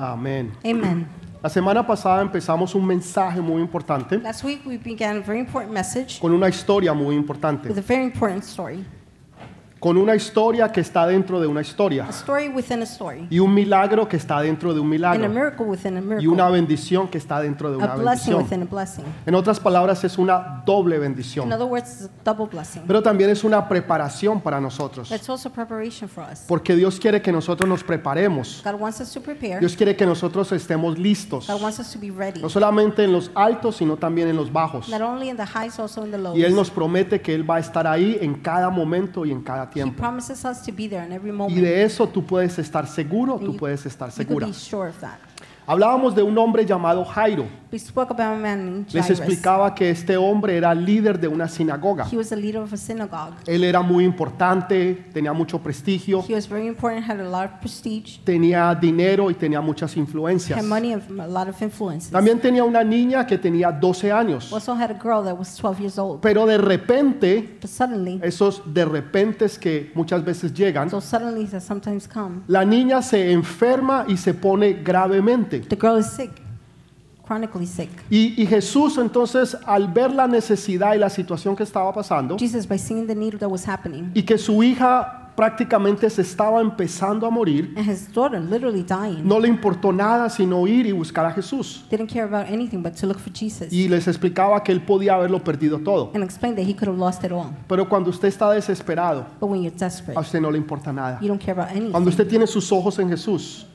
Amén. Amen. La semana pasada empezamos un mensaje muy importante Last week we began a very important message con una historia muy importante, with a very important story. Con una historia que está dentro de una historia A story within a story. y un milagro que está dentro de un And a milagro miracle within a y miracle. una bendición que está dentro de A una blessing bendición. within a blessing. En otras palabras, es una doble In bendición, other words, it's a double blessing. pero también es una preparación para nosotros, it's also preparation for us. porque Dios quiere que nosotros nos preparemos. God wants us to prepare. Dios quiere que nosotros estemos listos, God wants us to be ready. no solamente en los altos, sino también en los bajos. Not only in the highs, also in the lows. Y Él nos promete que Él va a estar ahí en cada momento y en cada He tiempo. promises us to be there in every Y moment. de eso tú puedes estar seguro, tú you- puedes estar segura. Hablábamos de un hombre llamado Jairo. We spoke about a man named Les Jairus. explicaba que este hombre era líder de una sinagoga. He was the leader of a synagogue. Él era muy importante, tenía mucho prestigio, He was very important, had a lot of prestige, tenía dinero y tenía muchas influencias. had money and a lot of influences. También tenía una niña que tenía 12 años. Also had a girl that was 12 years old. Pero de repente, But suddenly, esos de repentes que muchas veces llegan, so suddenly that sometimes come, la niña se enferma y se pone gravemente. The girl is sick, chronically sick. Y, y Jesús entonces al ver la necesidad y la situación que estaba pasando Jesus, by seeing the need that was happening, y que su hija prácticamente se estaba empezando a morir, and his daughter literally dying, no le importó nada sino ir y buscar a Jesús. didn't care about anything but to look for Jesus Y les explicaba que él podía haberlo perdido todo. and explained that he could have lost it all. Pero cuando usted está desesperado, But when you're desperate, a usted no le importa nada. you don't care about anything. Cuando usted tiene sus ojos en Jesús,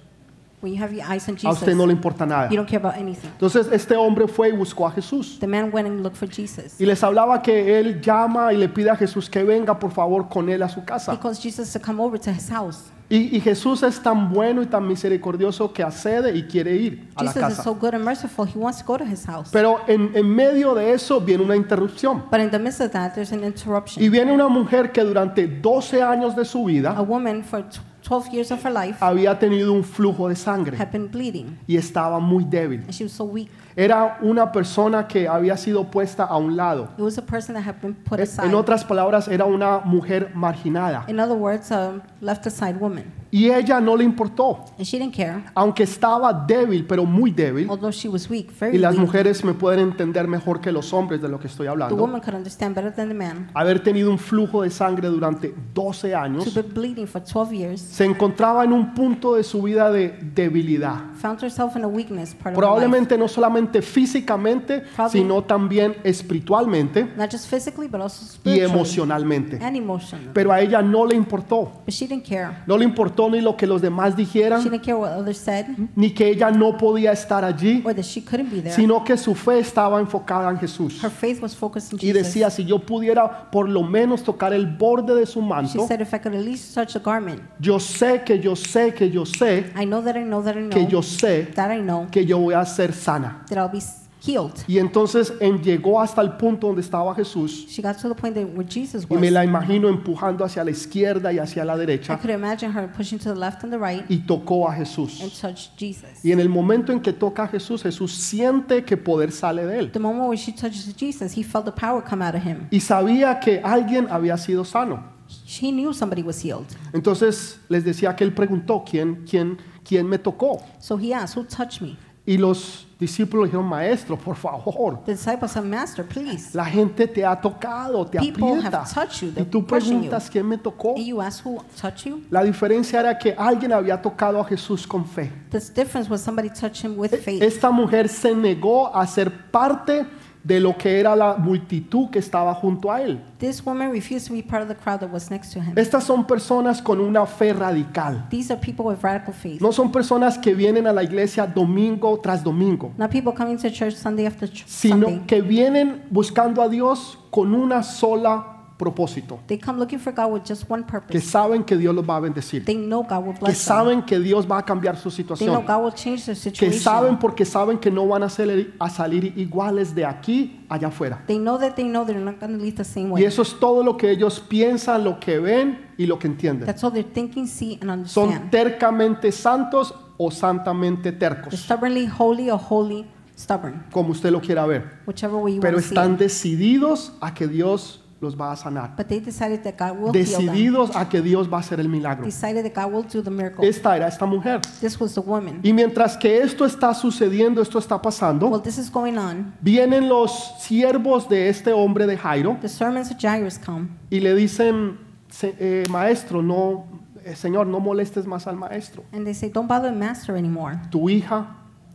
When you have your eyes on a usted no le importa nada. you don't care about anything. Entonces este hombre fue y buscó a Jesús. The man went and looked for Jesus. Y les hablaba que él llama y le pide a Jesús que venga por favor con él a su He casa. calls Jesus to come over to his house. Y, y Jesús es tan bueno y tan misericordioso que accede y quiere ir a la Jesus is casa. so good and merciful, he wants to go to his house. Pero en, en medio de eso viene una interrupción. But in the midst of that, there's an Y interruption. viene una mujer que durante 12 años de su A vida woman for tw- 12 years of her life había tenido un flujo de sangre had been bleeding, y estaba muy débil. and she was so weak. Era una persona que había sido puesta a un lado. It was a person that had been put En aside. otras palabras, era una mujer marginada. In other words, a left aside woman. Y ella no le importó, And she didn't care, aunque estaba débil, pero muy débil. although she was weak, Y las weak. mujeres me pueden entender mejor que los hombres de lo que estoy The hablando. woman could understand better than the man. Haber tenido un flujo de sangre durante 12 She'd años, been bleeding for 12 years, se encontraba en un punto de su vida de debilidad. found herself in a weakness part of her life. Probablemente no solamente físicamente, Probably- sino también espiritualmente Not just physically, but also y spiritually emocionalmente. and emotionally. Pero a ella no le importó. But she didn't care. No le importó ni lo que los demás She dijeran, didn't care what others said, ni que ella no podía estar allí, or that she couldn't be there. sino que su fe estaba enfocada en Jesús. Her faith was focused on Y Jesus. decía, si yo pudiera por lo menos tocar el borde de su She manto, said, if I could at least touch the garment, yo sé que yo sé que yo sé I know that I know that I know que yo sé that I know que yo voy a ser sana. That I'll be healed. Y entonces en, llegó hasta el punto donde estaba Jesús She got to the point that where Jesus y was. me la imagino empujando hacia la izquierda y hacia la I derecha could imagine her pushing to the left and the right y tocó a and Jesús. touch Jesus. Y en el momento en que toca a Jesús, Jesús siente que poder sale de él. The moment where she touches Jesus, he felt the power come out of him. Y sabía que alguien había sido sano. He knew somebody was healed. Entonces les decía que él preguntó, ¿quién, quién, quién me tocó? So he asked, Who touched me? Y los discípulos dijeron, maestro, por favor, The disciples said, Master, please. la gente te ha tocado, te People aprieta. have touched you, Y tú you. preguntas, ¿quién me tocó? And you ask, Who touched you? La diferencia era que alguien había tocado a Jesús con fe. The difference was somebody touched him with E- faith. Esta mujer se negó a ser parte de lo que era la multitud que estaba junto a él. This woman refused to be part of the crowd that was next to him. Estas son personas con una fe radical. These are people with radical faith. No son personas que vienen a la iglesia domingo tras domingo, Not people coming to church Sunday after ch- sino Sunday. que vienen buscando a Dios con una sola propósito, They come looking for God with just one que purpose. saben que Dios los va a bendecir, They know God will que bless them. saben que Dios va a cambiar su They know situación, God will change their que situation. saben porque saben que no van a salir, a salir iguales de aquí allá afuera. They know that they know they're not going to live the same Y way. eso es todo lo que ellos piensan, lo que ven y lo que entienden. That's all they're thinking, see, and Son understand. tercamente santos o santamente They're tercos, stubbornly holy or holy stubborn, como usted lo quiera ver. whichever way you Pero want to see están it. decididos a que Dios los va a sanar. But they decided that God will heal them. Decididos a que Dios va a hacer el milagro. Decided that God will do the miracle. Esta era esta mujer. This was the woman. Y mientras que esto está sucediendo, esto está pasando, Well, this is going on. vienen los siervos de este hombre de Jairo The of Jairus come, y le dicen, "Se- eh, maestro, no, eh, Señor, no molestes más al maestro. and they say, Don't bother the master anymore. Tu hija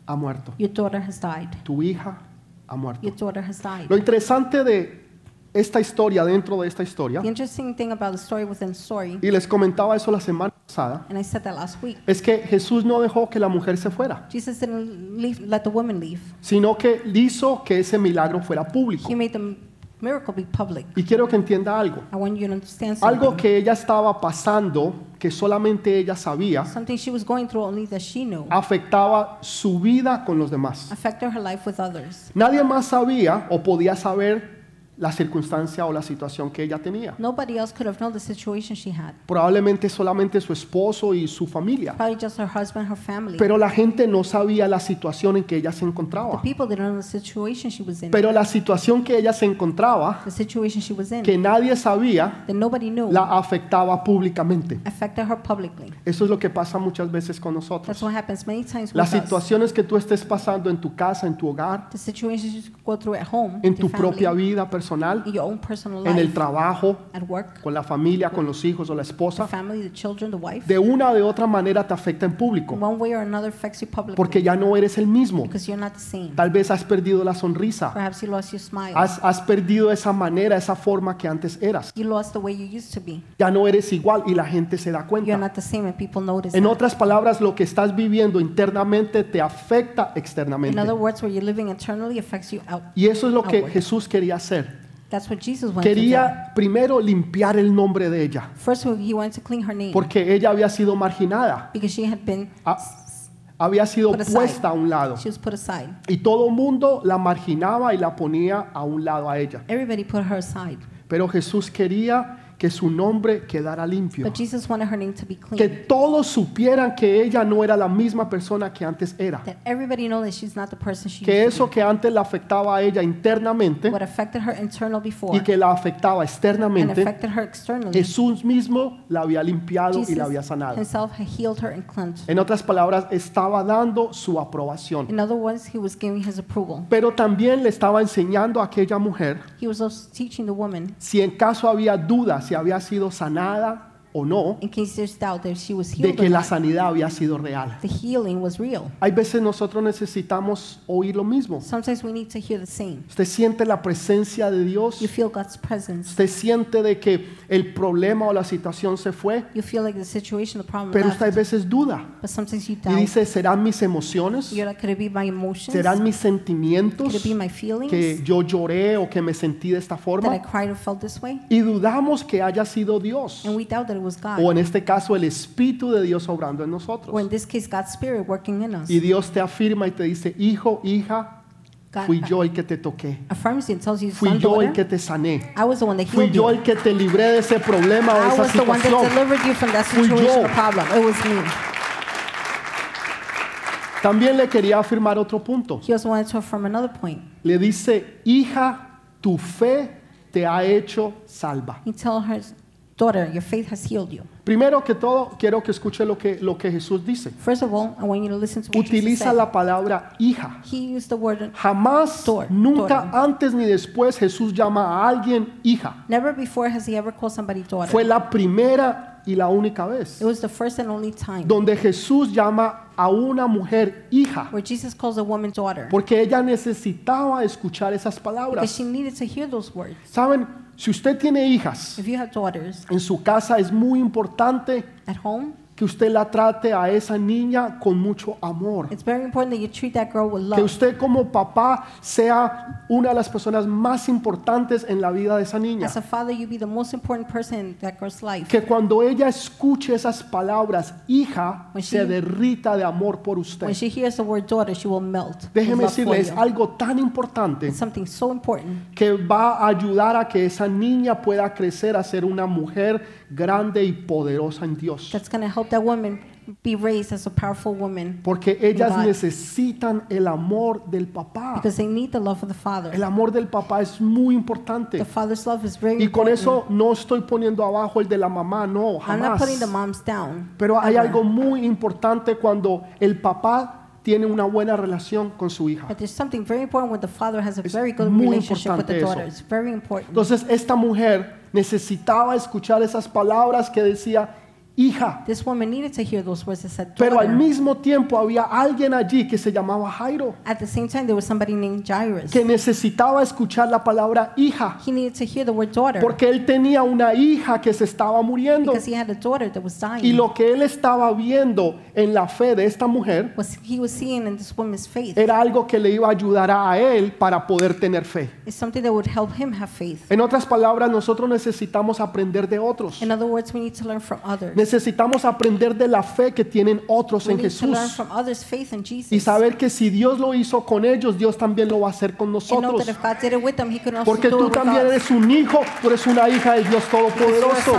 ha muerto. Your daughter has died. Tu hija ha muerto. Your daughter has died. Lo interesante de esta historia, dentro de esta historia, The interesting thing about the story within story, y les comentaba eso la semana pasada, and I said that last week, es que Jesús no dejó que la mujer se fuera, Jesus didn't leave, let the woman leave. sino que hizo que ese milagro fuera público. He made the miracle be public. Y quiero que entienda algo. I want you to understand Algo something. que ella estaba pasando, que solamente ella sabía, Something she was going through only that she knew afectaba su vida con los demás. affected her life with others. Nadie más sabía o podía saber la circunstancia o la situación que ella tenía. Nobody else could have known the situation she had. Probablemente solamente su esposo y su familia. Probably just her husband, her family. Pero la gente no sabía la situación en que ella se The encontraba. people didn't know the situation she was in. Pero la situación que ella se encontraba, The situation she was in que nadie sabía, that nobody knew la afectaba públicamente. affected her publicly. Eso es lo que pasa muchas veces con That's nosotros. what happens many times with Las us. situaciones que tú estés pasando en tu casa, en tu hogar, The situations you go through at home, en tu family, propia vida personal, personal en el trabajo, con la familia, con los hijos o la the esposa, de una o de otra manera te afecta en público, One way or another affects you publicly porque ya no eres el mismo. because you're not the same. Tal vez has perdido la sonrisa, Perhaps you lost your smile. has, has perdido esa manera, esa forma que antes eras. You lost the way you used to be. Ya no eres igual y la gente se da cuenta. En otras palabras, lo que estás viviendo internamente te afecta In externamente. other words, where you're living internally affects you out. Y eso es lo que. Jesús quería hacer. That's what Jesus wanted to Quería primero limpiar el nombre de ella. First, he wanted to clean her name porque ella había sido marginada, because she had been, a- había sido Put aside. puesta a un lado. she was put aside. Y todo el mundo la marginaba y la ponía a un lado a ella. Everybody put her aside. Pero Jesús quería que su nombre quedara limpio. But Jesus wanted her name to be Que clean. todos supieran que ella no era la misma persona que antes era. That everybody know that she's not the person she Que used to eso que antes la afectaba a ella be. internamente What affected her internal before y que la afectaba and externamente, affected her externally. Jesús mismo la había limpiado y la había sanado. himself had healed her and cleansed. En otras palabras, estaba dando su aprobación. In other words, he was giving his approval. Pero también le estaba enseñando a aquella mujer He was also teaching the woman, si en caso había duda había sido sanada o no, in case there's doubt that she was de healed que la sanidad había sido real. the healing was real. Hay veces nosotros necesitamos oír lo mismo. Sometimes we need to hear the same. Usted siente la presencia de Dios. You feel God's presence. Usted siente de que el problema o la situación se fue, pero usted a veces duda But sometimes you y doubt. dice, ¿serán mis emociones? ¿Serán mis sentimientos que yo lloré o que me sentí de esta forma? cried or felt this way? Y dudamos que haya sido Dios It was God. o en este caso el Espíritu de Dios obrando en nosotros. Or in this case, God's Spirit working in us. Y Dios te afirma y te dice, hijo, hija, God fui yo el que te toqué, affirms you and tells you, fui yo el que te sané, I was the one that fui healed yo you. el que te libré de ese problema o esa was the one that situación. delivered you from that Fui situation yo. or problem. It was me. También le quería afirmar otro punto. He also wanted to affirm another point. Le dice, hija, tu fe te ha hecho salva. He told her, daughter, your faith has healed you. Primero que todo, quiero que escuche lo que, lo que Jesús dice. First of all, I want you to listen to what Jesus Utiliza said. la palabra hija. He used the word, Jamás, Daughter, nunca antes ni después Jesús llama a alguien hija. never before has he ever called somebody daughter. Fue la primera y la única vez It was the first and only time donde Jesús llama a una mujer hija. where Jesus calls a woman daughter Porque ella necesitaba escuchar esas because palabras. she needed to hear those words. Saben, si usted tiene hijas If you have daughters en su casa, es muy importante at home, que usted la trate a esa niña con mucho amor. it's very important that you treat that girl with Que love. usted como papá sea una de las personas más importantes en la vida de esa niña. As a father, you be the most important person in that girl's life. Que cuando ella escuche esas palabras, hija, When se she- derrita de amor por usted. When she hears the word daughter, she will melt. Déjeme decirle, es algo tan importante It's something so important que va a ayudar a que esa niña pueda crecer a ser una mujer grande y poderosa en Dios. that's going to help that woman be raised as a powerful woman porque ellas God. necesitan el amor del papá. because they need the love of the father. El amor del papá es muy importante. The father's love is very Y con important. eso no estoy poniendo abajo el de la mamá, no, I'm not putting the jamás. moms down. Pero hay ever. algo muy importante cuando el papá tiene una buena relación con su hija. But there's something very important when the father has a Es very good muy relationship with importante the eso. daughter. It's very important. Entonces esta mujer necesitaba escuchar esas palabras que decía, hija, This woman needed to hear those words that said, pero al mismo tiempo había alguien allí que se llamaba Jairo, At the same time, there was somebody named Jairus. que necesitaba escuchar la palabra hija, He needed to hear the word daughter porque él tenía una hija que se estaba muriendo. because he had a daughter that was Y dying. lo que él estaba viendo en la fe de esta mujer Was he was seeing in this woman's faith era algo que le iba a ayudar a él para poder tener fe. is something that would help him have faith. En otras palabras, nosotros necesitamos aprender de otros. In other words, we need to learn from others. Necesitamos aprender de la fe que tienen otros en Jesús y saber que si Dios lo hizo con ellos, Dios también lo va a hacer con nosotros. Porque tú también eres un hijo, tú eres una hija del Dios Todopoderoso.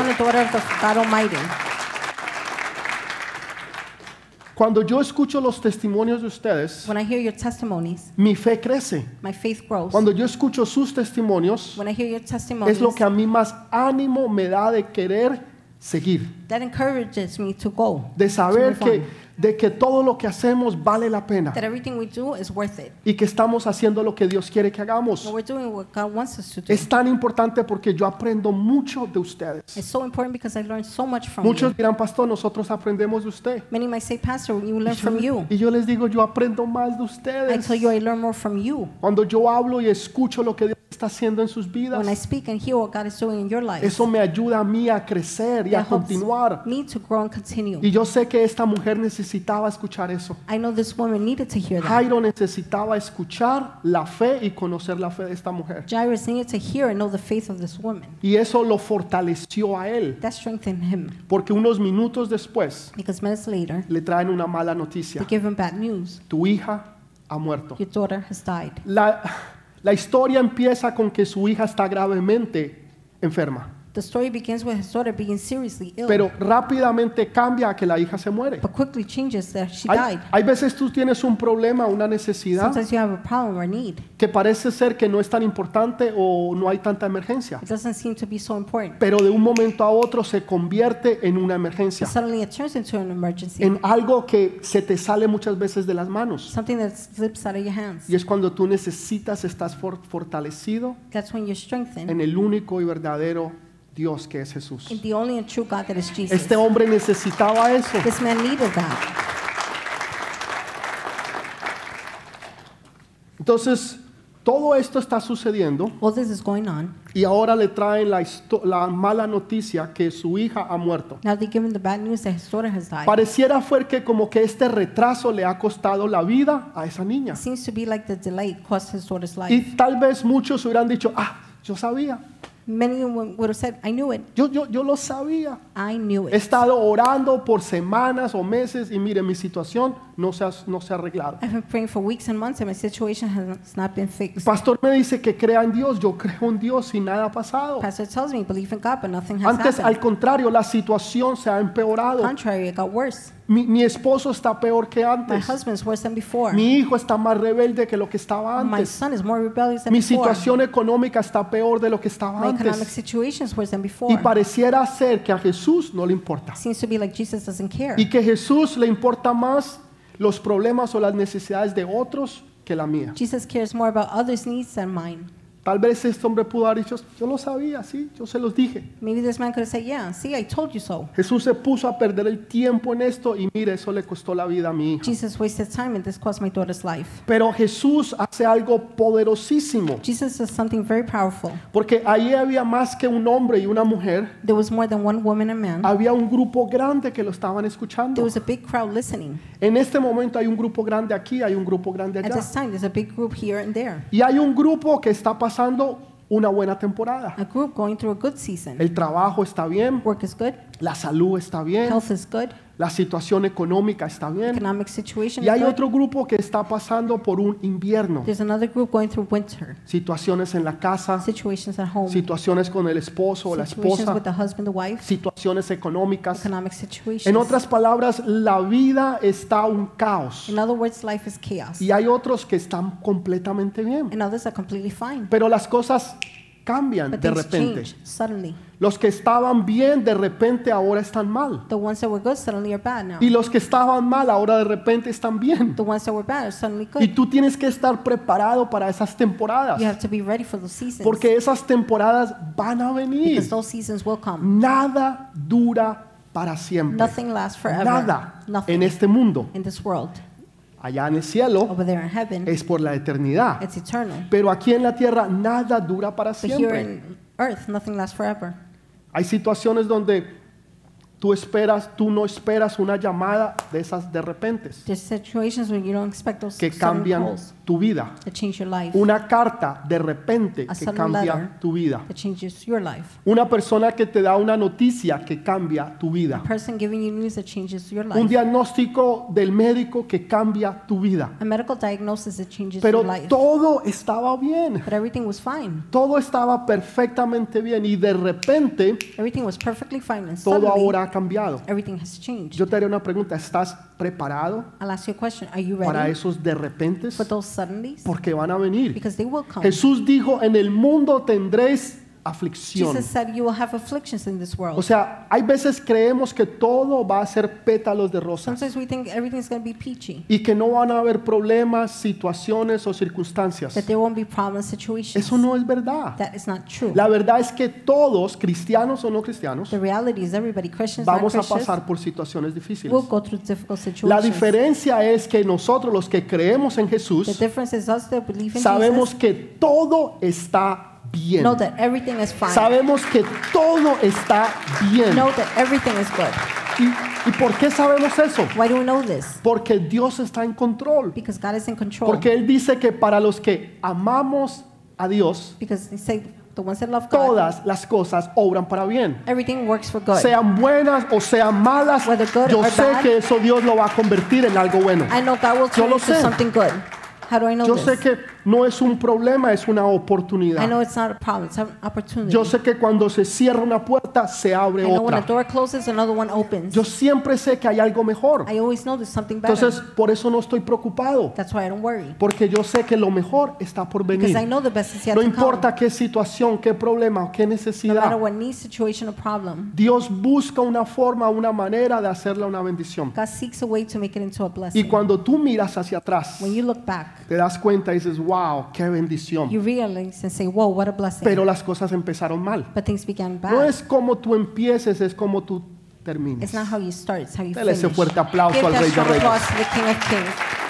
Cuando yo escucho los testimonios de ustedes, When I hear your testimonies, mi fe crece. my faith grows. Cuando yo escucho sus testimonios, When I hear your testimonies, es lo que a mí más ánimo me da de querer seguir, that encourages me to go. de saber to que. De que todo lo que hacemos vale la pena that everything we do is worth it. y que estamos haciendo lo que Dios quiere que hagamos. And we're doing what God wants us to do. Es tan importante porque yo aprendo mucho de ustedes. It's so important because I learned so much from Muchos you. dirán, pastor, nosotros aprendemos de usted. Many might say, Pastor, you learn from you. Y yo les digo, yo aprendo más de I ustedes. tell you, I learn more from you. Cuando yo hablo y escucho lo que Dios está haciendo en sus When I vidas, speak and hear what God is doing in your life, eso me ayuda a mí a crecer y a that helps continuar. me to grow and continue. Y yo sé que esta mujer necesitaba escuchar eso. I know this woman needed to hear that. Jairo necesitaba escuchar la fe y conocer la fe de esta mujer. Jairus needed to hear and know the faith of this woman. Y eso lo fortaleció a él, That strengthened him porque unos minutos después because minutes later, le traen una mala noticia. they give him bad news. Tu hija ha muerto. Your daughter has died. La, la historia empieza con que su hija está gravemente enferma, The story begins with his daughter being seriously ill, pero rápidamente cambia a que la hija se muere. but quickly changes that she Hay, died. hay veces tú tienes un problema, una necesidad Sometimes you have a problem or need. que parece ser que no es tan importante o no hay tanta emergencia, It doesn't seem to be so important. pero de un momento a otro se convierte en una emergencia, But suddenly it turns into an emergency, en algo que se te sale muchas veces de las manos. something that slips out of your hands. Y es cuando tú necesitas, estás for- fortalecido That's when you're strengthened en el único y verdadero Dios que es Jesús. in the only and true God that is Jesus. Este hombre necesitaba eso. This man needed that. Entonces, todo esto está sucediendo All this is going on. y ahora le traen la, histo- la mala noticia que su hija ha muerto. Now they give him the bad news that his daughter has died. Pareciera fue que como que este retraso le ha costado la vida a esa niña. It seems to be like the delay cost his daughter's life. Y tal vez muchos hubieran dicho, ah, yo sabía, Many would would have said, I knew it. yo, yo, yo lo sabía. I knew He it. estado orando por semanas o meses y mire, mi situación no se ha, no se ha arreglado. I've been praying for weeks and months and my situation has not been El fixed. pastor me dice que crea en Dios, yo creo en Dios y nada ha pasado. Pastor tells me, believe in God, but nothing has Antes, al happened. contrario, la situación se ha empeorado. Contrary, it got worse. Mi, mi esposo está peor que My antes. husband's worse than before. Mi hijo está más rebelde que lo que estaba My antes. son is more rebellious than Mi before. situación económica está peor de lo que estaba antes. situation is worse than before. Y pareciera ser que a Jesús no le importa. Seems to be like Jesus doesn't care. Y que Jesús le importa más los problemas o las necesidades de otros que la mía. Jesus cares more about others' needs than mine. Tal vez este hombre pudo haber dicho, yo lo sabía, sí, yo se los dije. Maybe this man could have said, Yeah, see, I told you so. Jesús se puso a perder el tiempo en esto y mire, eso le costó la vida a mi hija. Jesus wasted time and this cost my daughter's life. Pero Jesús hace algo poderosísimo, Jesus does something very powerful. porque ahí había más que un hombre y una mujer, There was more than one woman and man. había un grupo grande que lo estaban There escuchando. was a big crowd listening. En este momento hay un grupo grande aquí, hay un grupo grande At allá. this time, there's a big group here and there. Y hay un grupo que está pasando una buena temporada. A group going through a good season. El trabajo está bien, Work is good. La salud está bien, Health is good. la situación económica está bien. Economic situation Y is hay good. otro grupo que está pasando por un invierno, There's another group going through winter. situaciones en la casa, Situations at home. situaciones con el esposo o la esposa, with the husband, the wife. situaciones económicas. Economic situations. En otras palabras, la vida está un caos. In other words, life is chaos. Y hay otros que están completamente bien. And others are completely fine. Pero las cosas cambian But de repente. change. Los que estaban bien de repente ahora están mal. The ones that were good suddenly are bad now. Y los que estaban mal ahora de repente están bien. The ones that were bad are suddenly Y good. tú tienes que estar preparado para esas temporadas. You have to be ready for those seasons. Porque esas temporadas van a venir. Because those seasons will come. Nada dura para siempre. Nothing lasts forever. Nada en este mundo. in this world. Allá en el cielo heaven, es por la eternidad. Pero aquí en la tierra nada dura para But siempre. earth, nothing lasts forever. Hay situaciones donde tú esperas, tú no esperas una llamada de esas de those que cambian calls tu vida. Una carta de repente A que cambia tu vida. Una persona que te da una noticia que cambia tu vida. Un diagnóstico del médico que cambia tu vida. Pero todo estaba bien. But everything was fine. Todo estaba perfectamente bien y de repente Everything was perfectly fine. And todo ahora cambiado. everything has changed. Yo te haré una pregunta, ¿estás preparado I'll ask you a question. Are you para esos de suddenlies? Porque van a venir. Because they will come. Jesús dijo, en el mundo tendréis aflicción. Jesus said you will have afflictions in this O world. sea, hay veces creemos que todo va a ser pétalos de rosas Sometimes we think everything's going to be peachy. y que no van a haber problemas, situaciones o circunstancias. That there won't be problem situations. Eso no es verdad. That is not true. La verdad es que todos, cristianos o no cristianos, The reality is everybody, Christians, vamos a pasar por situaciones difíciles. will go through difficult La diferencia es que nosotros los que creemos en The Jesús difference is us that believe in sabemos que todo está bien. know that everything is fine. Sabemos que todo está bien. Know that everything is good. ¿Y, y por qué sabemos eso? Why do we know this? Porque Dios está en control. Because God is in control. Porque Él dice que para los que amamos a Dios, Because the ones that love God, todas las cosas obran para bien. everything works for good. Sean buenas o sean malas, Whether good yo or sé bad. que eso Dios lo va a convertir en algo bueno. I know God will Yo turn lo it sé. something good. How do I know Yo this? sé que no es un problema, es una I oportunidad. know it's not a problem. It's an opportunity. Yo sé que cuando se cierra una puerta, se abre I know when a otra. door closes, another one opens. Yo siempre sé que hay algo mejor. I always know there's something better. Entonces, por eso no estoy preocupado. That's why I don't worry. Porque yo sé que lo mejor está por Because I venir. know the best is yet No to come. importa qué situación, qué problema o qué No matter necesidad. what need, situation, or problem, Dios busca una forma, una manera de hacerla una bendición. God seeks a way to make it into a Y cuando tú miras hacia atrás, When you look back, te das cuenta y dices, wow, qué bendición. you realize and say, whoa, what a blessing. Pero las cosas empezaron mal. but things began bad. No es como tú empieces, es como tú termines. It's not how you start, it's how you ese finish. fuerte aplauso Give al Rey de Reyes. applause to the King of Kings.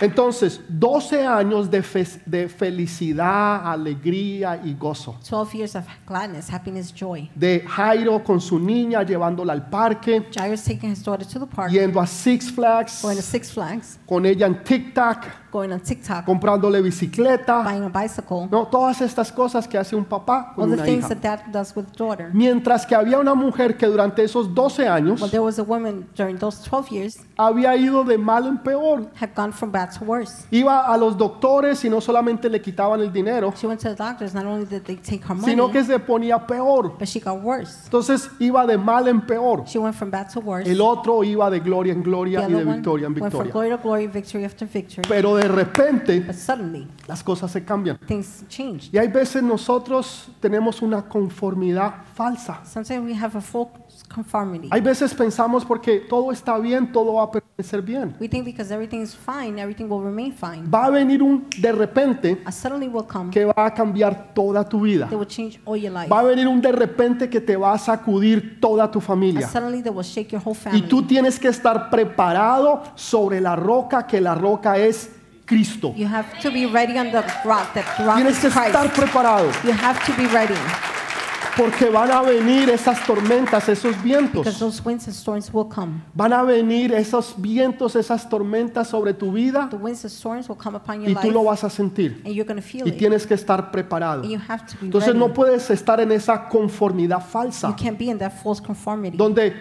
Entonces, 12 años de, fe- de felicidad, alegría y gozo. 12 years of gladness, happiness, joy. De Jairo con su niña llevándola al parque, Jairus taking his daughter to the park, yendo a Six Flags, going to Six Flags, con ella en Tic Tac, going on TikTok, comprándole bicicleta. buying a bicycle. No, todas estas cosas que hace un papá All con the una things hija. that dad does with daughter. Mientras que había una mujer que durante esos 12 años Well, there was a woman during those 12 years había ido de mal en peor. had gone from bad worse. Iba a los doctores y no solamente le quitaban el dinero, She went to the doctors. Not only did they take her money, sino que se ponía peor. but she got worse. Entonces iba de mal en peor. She went from bad to worse. El otro iba de gloria en the gloria y other de one victoria en went from victoria. glory to glory, victory after victory. Pero de repente But suddenly, las cosas se cambian. things changed. Y hay veces nosotros tenemos una conformidad falsa. Sometimes we have a false conformity. Hay veces pensamos porque todo está bien, todo va a permanecer bien. We think because everything is fine, everything will remain fine. Va a venir un de repente A suddenly will come que va a cambiar toda tu vida. that will change all your life. Va a venir un de repente que te va a sacudir toda tu A familia. suddenly that will shake your whole Y family. tú tienes que estar preparado sobre la roca, que la roca es Cristo. You have to be ready on the rock. That the rock Tienes is que estar Christ. preparado. You have to be ready. Porque van a venir esas tormentas, esos Because vientos. those winds and storms will come. Van a venir esos vientos, esas tormentas sobre tu vida The winds and storms will come upon your y tú lo life, vas a sentir. and you're feel Y it. tienes que estar preparado. And you have to be Entonces ready. no puedes estar en esa conformidad You falsa can't be in that false conformity donde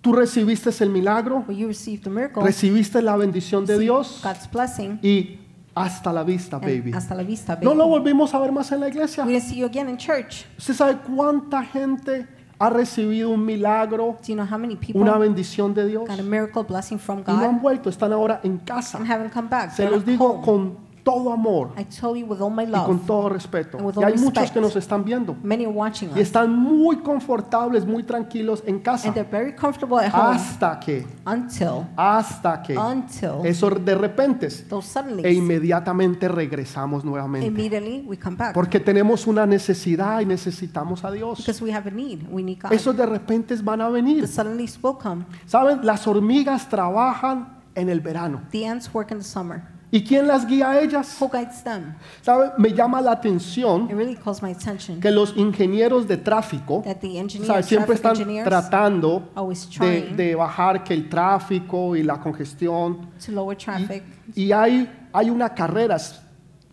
tú recibiste el milagro, where you receive the miracle, recibiste la bendición de Dios God's blessing, y hasta la vista, baby. hasta la vista, baby. No lo volvimos a ver más en la iglesia. We didn't see you again in church. ¿Usted sabe cuánta gente ha recibido un milagro, Do you know how many people una bendición de Dios? got a miracle blessing from Y no han God vuelto, están ahora en casa. and haven't come back? Se They're los digo home. con todo amor I tell you with all my y con love. todo respeto. And with Y hay muchos respect. que nos están viendo Many are watching y us, están muy confortables, muy tranquilos en casa. and they're very comfortable at home Hasta que, until, hasta que, until eso de repente those e inmediatamente regresamos nuevamente. immediately we come back. Porque tenemos una necesidad y necesitamos a Dios. Because we have a need. We need God. Esos de repente van a venir. The suddenlies will come. ¿Saben? Las hormigas trabajan en el verano. The ants work in the summer. ¿Y quién las guía a ellas? Who guides them? ¿Saben? Me llama la atención It really calls my attention que los ingenieros de tráfico that the engineers, ¿sabe? siempre traffic están engineers, tratando always de, trying de bajar que el tráfico y la congestión. to lower traffic. Y hay, hay una carrera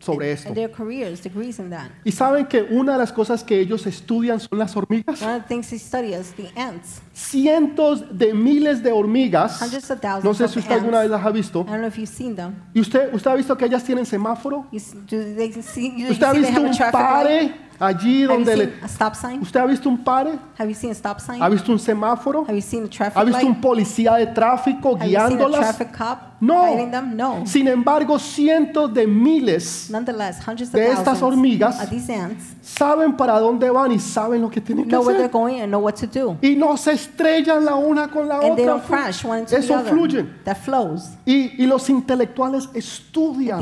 sobre esto. Their careers, degrees in that. Y saben que una de las cosas que ellos estudian son las hormigas. One of the things they study is the ants. Cientos de miles de hormigas. Hundreds of thousands No sé of si usted alguna vez ants. las ha visto. I don't know if you've seen them. ¿Y usted, usted ha visto que ellas tienen semáforo? You s- do they see, you, you ¿Usted ha see they visto have a un traffic light? pare allí Have you donde seen le... a stop sign? ¿Usted ha visto un pare? Have you seen a stop sign? ¿Ha visto un semáforo? Have you seen a traffic ¿Ha visto light? un policía de tráfico Have you seen a guiándolas? traffic cop No. No. Sin embargo, cientos de miles de estas hormigas saben para dónde van y saben lo que tienen que hacer. going and know what to do. Y no se estrellan la una con la otra. Eso flows. Y, y los intelectuales The estudian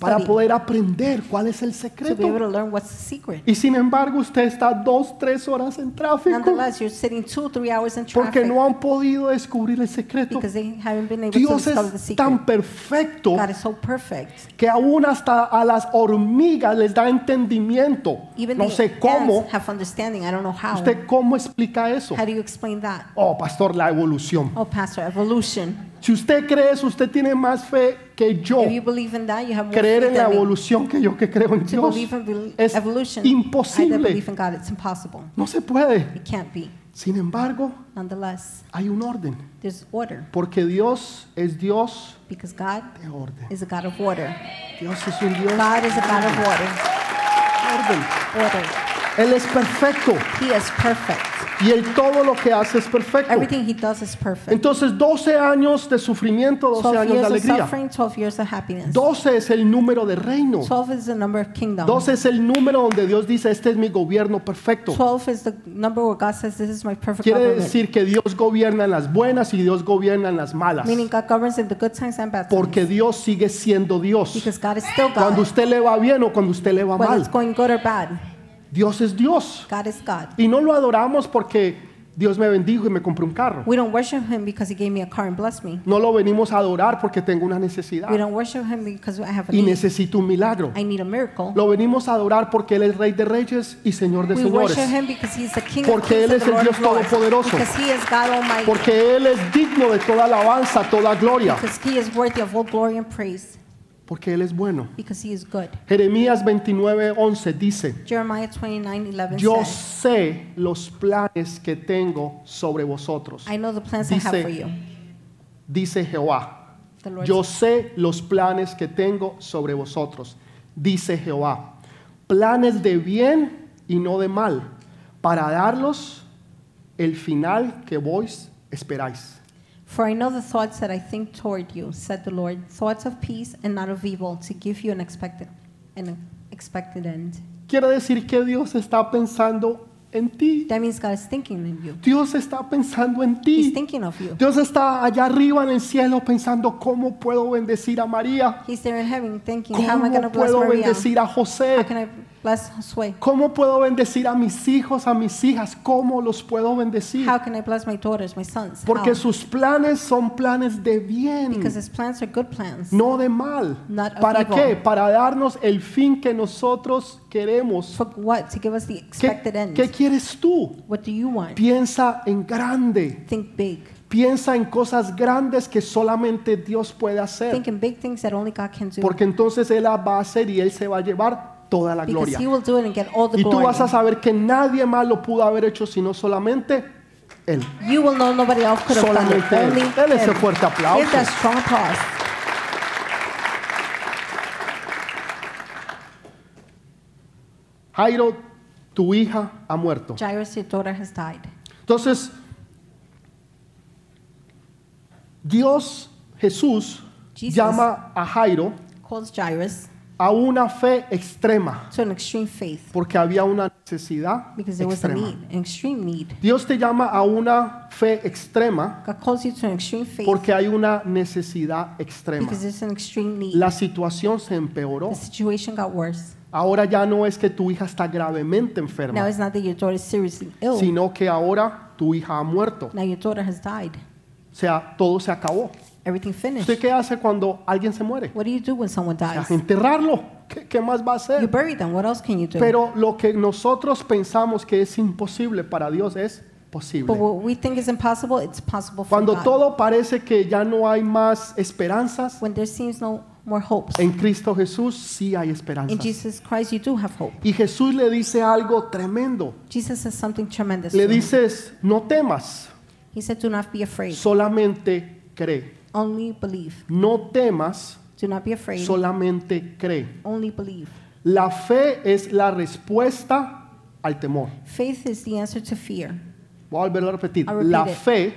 para poder aprender cuál es el secreto. Y sin embargo, usted está dos, tres horas en tráfico Nonetheless, you're sitting two, three hours in porque no han podido descubrir el secreto. because Dios es tan perfecto so perfect. que aún hasta a las hormigas les da entendimiento. Even No sé cómo. ants have understanding. I don't know how. ¿Usted cómo explica eso? How do you explain that? Oh, pastor, la evolución. Oh, Pastor, evolution. Si usted cree eso, usted tiene más fe que yo. If you believe in that, you have more Creer en la evolución que yo que creo en To Dios. believe in bel- Es imposible. No se puede. It can't be. Sin embargo, Nonetheless, hay un orden. Porque Dios es Dios because God de orden. is a God of order. Dios es un Dios God is a God of order. de orden. Order. Él es perfecto. He is perfect. Y Él todo lo que hace es perfecto. Everything He does is perfect. Entonces, 12 años de sufrimiento, 12 12 años de years of alegría. suffering, 12 years of happiness. 12 es el número de reino. 12 is the number of kingdom. 12 es el número donde Dios dice, este es mi gobierno perfecto. 12 is the number where God says, This is my perfect Quiere government. decir que Dios gobierna en las buenas y Dios gobierna en las malas. Meaning God governs in the good times and bad times. Porque Dios sigue siendo Dios. Because God is still Cuando God. usted le va bien o cuando usted le va Whether it's mal. going good or bad, Dios es Dios. God is God. Y no lo adoramos porque Dios me bendijo y me compré un carro. We don't worship Him because He gave me a car and blessed me. No lo venimos a adorar porque tengo una necesidad We don't worship Him because I have a y need. necesito un milagro. I need a miracle. Lo venimos a adorar porque Él es Rey de Reyes y Señor de We Señores. worship Him because He's the King Porque Él es el Dios. Todopoderoso. Because He is God Almighty. Porque Él es digno de toda alabanza, toda gloria. Because He is worthy of all glory and praise. Porque Él es bueno. Because He is good. Jeremías 29:11 dice, Jeremiah 29 11 yo sé los planes que tengo sobre vosotros. I know the plans I have Dice- for you. Dice Jehová, yo sé los planes que tengo sobre vosotros. Dice Jehová, planes de bien y no de mal, para darlos el final que vos esperáis. For I know the thoughts that I think toward you, said the Lord, thoughts of peace and not of evil, to give you an expected, an expected end. Quiere decir que Dios está pensando en ti. That means God is thinking of you. Dios está pensando en He's ti. thinking of you. Dios está allá arriba en el cielo pensando cómo puedo bendecir a María, He's there in heaven thinking, how am I going to cómo bless puedo Maria? bendecir a How José, can I Bless. ¿Cómo puedo bendecir a mis hijos, a mis hijas? ¿Cómo los puedo bendecir? How can I bless my daughters, my sons? Porque How? sus planes son planes de bien, Because his plans are good plans. no de mal. Not of ¿Para evil. qué? Para darnos el fin que nosotros queremos. For what? To give us the ¿Qué, expected end. qué quieres tú? What do you want? Piensa en grande. Think big. Piensa en cosas grandes que solamente Dios puede hacer. Think in big things that only God can do. Porque entonces Él va a hacer y Él se va a llevar toda la gloria. Y tú vas a saber que nadie más lo pudo haber hecho sino solamente Él. You will know nobody else could have done it. Solamente Él. Dale ese fuerte aplauso. Jairo, tu hija ha muerto. Entonces, Dios, Jesús, Jesus. llama a Jairo Calls Jairus a una fe extrema, to an extreme faith porque había una necesidad because there was a extrema. need, an extreme need. Dios te llama a una fe extrema God calls you to an extreme faith porque hay una necesidad extrema. because there's an extreme need. La situación se empeoró. The situation got worse. Ahora ya no es que tu hija está gravemente Now enferma, it's not that your daughter is seriously ill. sino que ahora tu hija ha muerto. Now your daughter has died. O sea, todo se acabó. Everything finished. ¿Usted qué hace cuando alguien se muere? What do you do when someone dies? enterrarlo. ¿Qué, qué más va a You hacer? bury them. What else can you do? Pero lo que nosotros pensamos que es imposible para Dios es But posible. what we think is impossible, it's possible for Cuando God. todo parece que ya no hay más esperanzas, When there seems no more hopes. en Cristo Jesús sí hay In esperanzas. Jesus Christ, you do have hope. Y Jesús le dice algo tremendo. Jesus says something tremendous. Le to him. dices, no temas, He said, Do not be afraid. solamente cree. Only believe. No temas, Do not be afraid. solamente cree. Only believe. La fe es la respuesta al temor. Faith is the answer to fear. Voy a repetir. I'll repeat La it. fe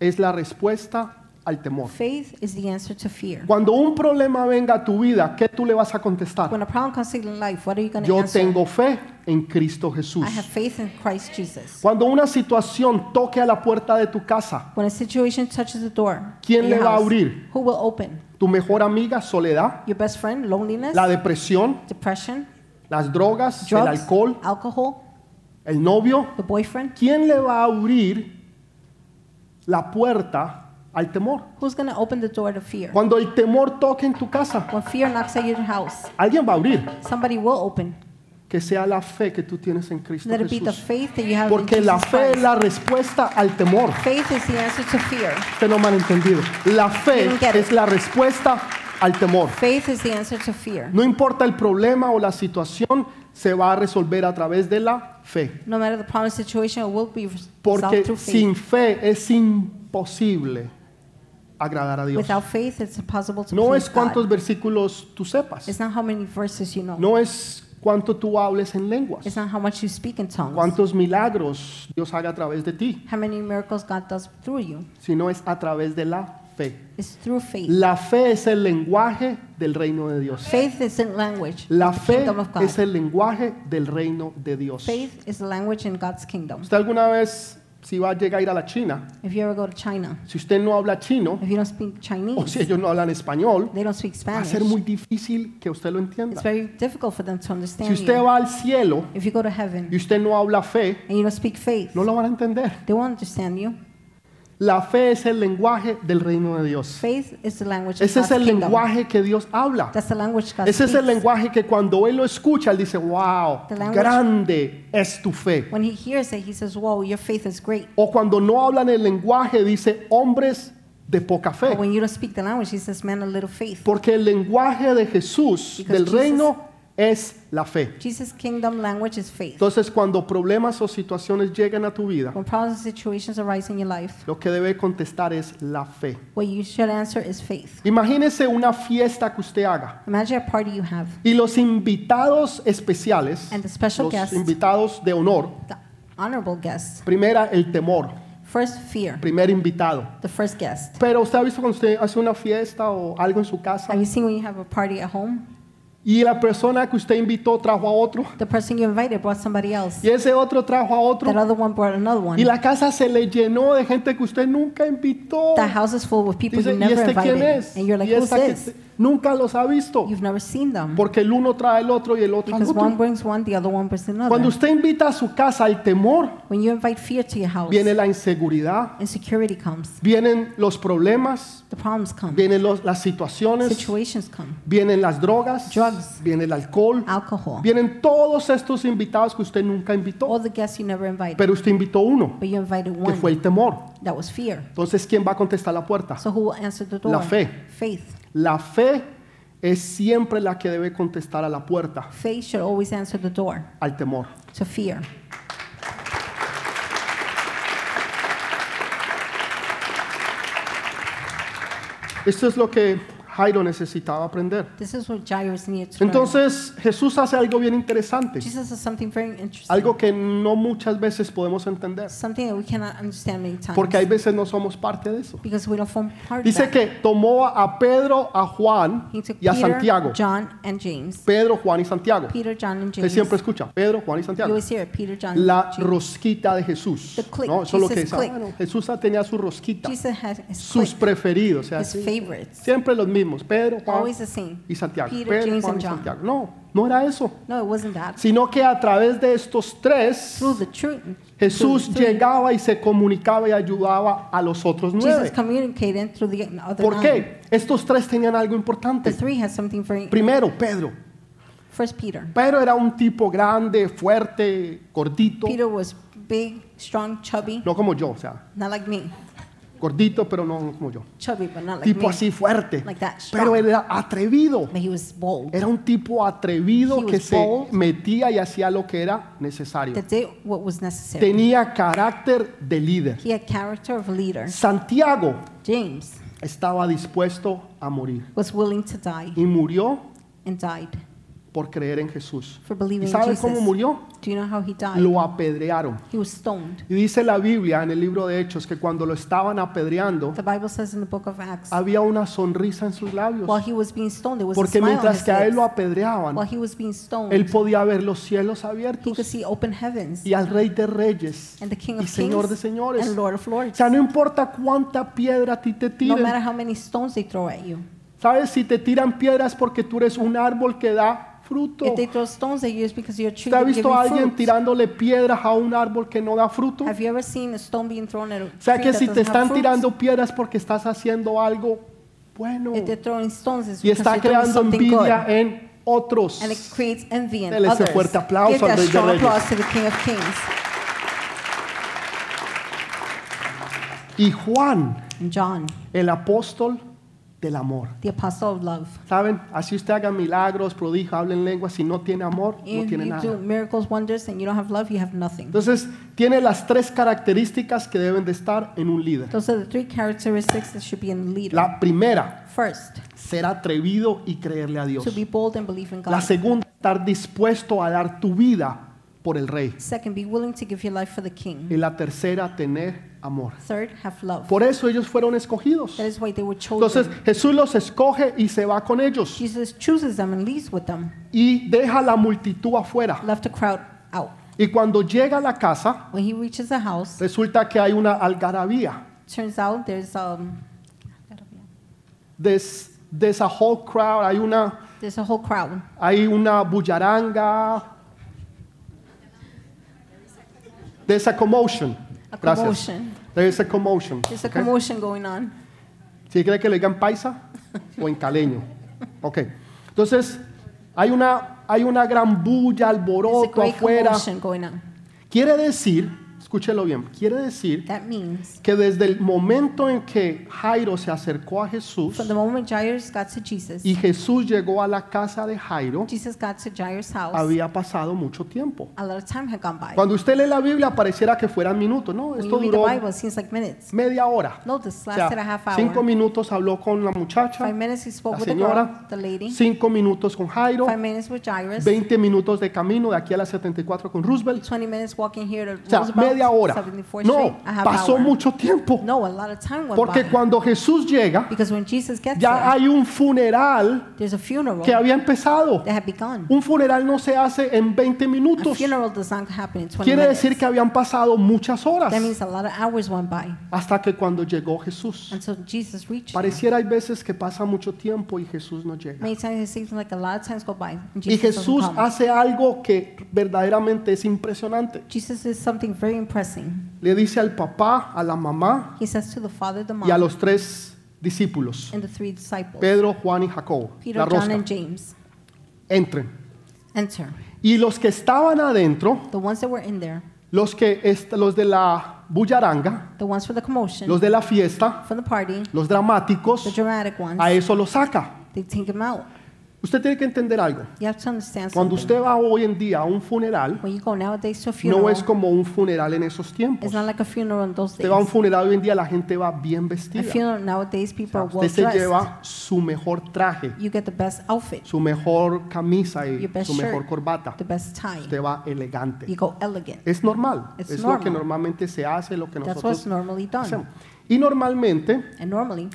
es la respuesta al temor. Faith is the answer to fear. Cuando un problema venga a tu vida, ¿qué tú le vas a contestar? When a problem comes in life, what are you going to Yo answer? tengo fe en Cristo Jesús. I have faith in Christ Jesus. Cuando una situación toque a la puerta de tu casa, When a situation touches the door, ¿Quién in le your va a house, abrir? Who will open? tu mejor amiga, soledad, Your best friend, loneliness, la depresión, depression, las drogas, el drugs, alcohol, alcohol, el novio. the boyfriend. ¿Quién le va a abrir la puerta al temor? Who's going to open the door to fear? Cuando el temor toque en tu casa, When fear knocks at your house, alguien va a abrir. somebody will open. Que sea la fe que tú tienes en Cristo Let it be the Jesús. faith that you have Porque in la Jesus fe es Christ. la respuesta al temor. Faith is the answer to fear. Usted no me han entendido. La fe Didn't get it. es la respuesta al temor. Faith is the answer to fear. No importa el problema o la situación, se va a resolver a través de la fe. No matter the problem situation, it will be resolved Porque through faith. sin fe es imposible agradar a Dios. Without faith, it's impossible to No please es cuántos God. versículos tú sepas. It's not how many verses you know. No es cuánto tú hables en lenguas. It's not how much you speak in tongues. Cuántos milagros Dios haga a través de ti. How many miracles God does through you. Sino es a través de la fe. It's through faith. La fe es el lenguaje del reino de Dios. Faith is language. La of the fe kingdom of God. es el lenguaje del reino de Dios. Faith is the language in God's kingdom. Usted alguna vez, si va a llegar a ir a la China, If you ever go to China, si usted no habla chino, if you don't speak o Chinese, si ellos no hablan español, they don't speak va a Spanish. ser muy difícil que usted lo It's entienda. very difficult for them to Si understand usted you. va al cielo If you go to heaven y usted no habla fe, and you don't speak faith, no lo van a entender. they won't understand you. La fe es el lenguaje del reino de Dios. Faith is the language of Ese es God's el kingdom. lenguaje que Dios habla. That's the language God Ese es el speaks. lenguaje que cuando Él lo escucha, Él dice, wow, The language- grande es tu fe. When he hears it, he says, "Whoa, your faith is great." O cuando no hablan el lenguaje, dice, hombres de poca fe. When you don't speak the language, he says, "Man of little faith." Porque el lenguaje de Jesús, Because del Jesus- reino, es la fe. Jesus' kingdom language is faith. Entonces, cuando problemas o situaciones lleguen a tu vida, When problems and situations arise in your life, lo que debe contestar es la fe. what you should answer is faith. Imagínese una fiesta que usted haga Imagine a party you have, y los invitados especiales, and the special los guest, invitados de honor, the honorable guest, primera el temor, first fear, primer invitado. the first guest. Pero usted ha visto cuando usted hace una fiesta o algo en su casa, Have you seen when you have a party at home? Y la persona que usted invitó trajo a otro The person you invited brought somebody else. y ese otro trajo a That otro other one brought another one. y la casa se le llenó de gente que usted nunca invitó. That house is full with people Dice, you ¿y never este quién invited. es? And you're like, ¿Y who's esta que this? Nunca los ha visto You've never seen them. porque el uno trae el otro y el otro al Because one otro. brings one, the other one brings Cuando another. usted invita a su casa al temor, When you invite fear to your house, viene la inseguridad, insecurity comes. vienen los problemas, The problems come. vienen los- las situaciones, Situations come. vienen las drogas, Drugs. viene el alcohol, Alcohol. vienen todos estos invitados que usted nunca invitó, All the guests you never invited. pero usted invitó uno, But you invited que one. fue el temor. That was fear. Entonces, ¿quién va a contestar la puerta? So who will answer the door? La fe. Faith. La fe es siempre la que debe contestar a la puerta, Faith should always answer the door al temor. to fear. Esto es lo que Jairo necesitaba aprender. This is what Jairus to. Entonces Jesús hace algo bien interesante, Jesus something very interesting. algo que no muchas veces podemos entender, Something that we cannot understand many times. porque hay veces no somos parte de eso. because we don't form part of Dice that. que tomó a Pedro, a Juan He took y a Peter, Santiago. John, and James. Pedro, Juan y Santiago. Peter, John, and Usted James. siempre escucha, Pedro, Juan y You Santiago. always hear it, Peter, John, La James. rosquita de Jesús. The clique, ¿no? Eso es lo que Jesus' es. clique. Bueno, Jesús tenía su rosquita, Jesus his, sus clique, preferidos. o sea, his sí, favorites. siempre los mismos, Pedro, Juan Always the same. y Santiago. Peter, Pedro, James, Juan and y John. Santiago. No, no era eso, No, it wasn't that. sino que a través de estos tres Through the truth, Jesús llegaba y se comunicaba y ayudaba a los otros Jesus nueve. communicated through the other ¿Por qué? Estos tres tenían algo The importante. three has something very. Primero, Pedro. First Peter. Pedro era un tipo grande, fuerte, gordito, Peter was big, strong, chubby, no como yo, o sea, not like me. Gordito, pero no como yo. Chubby, but not like Tipo me. así fuerte, Like that, strong. pero era atrevido. But he was bold. Era un tipo atrevido He que was se bold. metía y hacía lo que era necesario. That did what was necessary. Tenía carácter de líder. He had character of a leader. Santiago James estaba dispuesto a morir was willing to die y murió and died por creer en Jesús. for ¿Y believing in sabe Jesus. cómo murió? Do you know how he died? Lo apedrearon. He was stoned. Y dice la Biblia en el libro de Hechos que cuando lo estaban apedreando, The Bible says in the book of Acts, había una sonrisa en sus labios. Porque mientras que a él lo apedreaban, él podía ver los cielos abiertos see open heavens y al Rey de Reyes and the King y Señor de Señores. and Lord of O sea, no importa cuánta piedra a ti te No tiren. matter how many stones they throw at you. ¿Sabes? Si te tiran piedras porque tú eres un árbol que da fruto. If they throw stones at you, it's because you're a tree ¿Usted ha visto a alguien tirándole piedras a un árbol que no da fruto? Have you ever seen a stone being thrown at a O sea que si te están tirando piedras porque estás haciendo algo bueno If they're throwing stones, it's y está creando good. envidia en otros. And it creates envy in Dele ese others. fuerte aplauso Give al that Rey de strong Reyes. applause to the King of Kings. Y Juan, John, el apóstol del amor. the apostle of love. ¿Saben? Así usted haga milagros, prodigios, hable en si no tiene amor, no tiene you nada. do miracles, wonders, and you don't have love, you have nothing. Entonces, tiene las tres características que deben de estar en un líder. Those are the three characteristics that should be in a leader. La primera, First, ser atrevido y creerle a Dios. to be bold and believe in La God. segunda, estar dispuesto a dar tu vida por el rey. Second, be willing to give your life for the king. Y la tercera, tener amor. Third, have love. Por eso ellos fueron escogidos. That is why they were Entonces chosen. Jesús los escoge y se va con ellos Jesus chooses them and leaves with them, y deja la multitud afuera. left the crowd out. Y cuando llega a la casa, When he reaches the house, resulta que hay una algarabía. turns out there's um There's, there's a whole crowd, hay una, there's a whole crowd. hay una bullaranga. There's a commotion. A Gracias. commotion. There's a commotion. There's a commotion going on. ¿Sí cree que le digan paisa o en caleño? Ok. Entonces, hay una, hay una gran bulla, alboroto afuera. commotion going on. Quiere decir, escúchelo bien, quiere decir That means que desde el momento en que Jairo se acercó a Jesús from the moment Jairus got to Jesus, y Jesús llegó a la casa de Jairo, Jesus got to Jairus' house, había pasado mucho tiempo. a lot of time had gone by. Cuando usted lee la Biblia pareciera que fueran minutos, no, When esto you read the duró Bible, it seems like minutes. media hora. No, this O sea, lasted a half hour. cinco minutos habló con la muchacha, Five minutes he spoke la with the señora, girl, the lady. cinco minutos con Jairo, Five minutes with Jairus. 20 minutos de camino de aquí a la 74 con Roosevelt. 20 minutes walking here to O sea, Roosevelt. media media hora. 74 No, pasó mucho tiempo. No, a lot of time went Porque cuando Jesús llega, ya hay un funeral que había empezado. Un funeral no se hace en 20 A minutos. funeral does not happen in 20 Quiere decir que habían pasado muchas horas hasta que cuando llegó Jesús. Pareciera hay veces que pasa mucho tiempo y Jesús no llega. Y Jesús hace algo que verdaderamente es impresionante. Impressing. Le dice al papá, a la mamá He says to the father, the y a mom, los tres discípulos, and the three disciples, Pedro, Juan y Jacobo, Peter, la John, rosca, and James, entren. enter. Y los que estaban adentro, The ones that were in there, los, que, est- los de la bullaranga, the ones for the commotion, los de la fiesta, for the party, los dramáticos, the dramatic ones, a eso lo saca. they take him out. Usted tiene que entender algo. You have to understand Cuando usted va hoy en día a un funeral, no es como un funeral en esos tiempos. it's not like a funeral in those Usted va a un funeral hoy en día, la gente va bien A vestida. Usted se lleva su mejor traje, You get the best outfit, su mejor camisa y su mejor corbata. the best tie. Usted va elegante. Es normal. It's es lo que normal. normalmente se hace, lo que nosotros hacemos. Y normalmente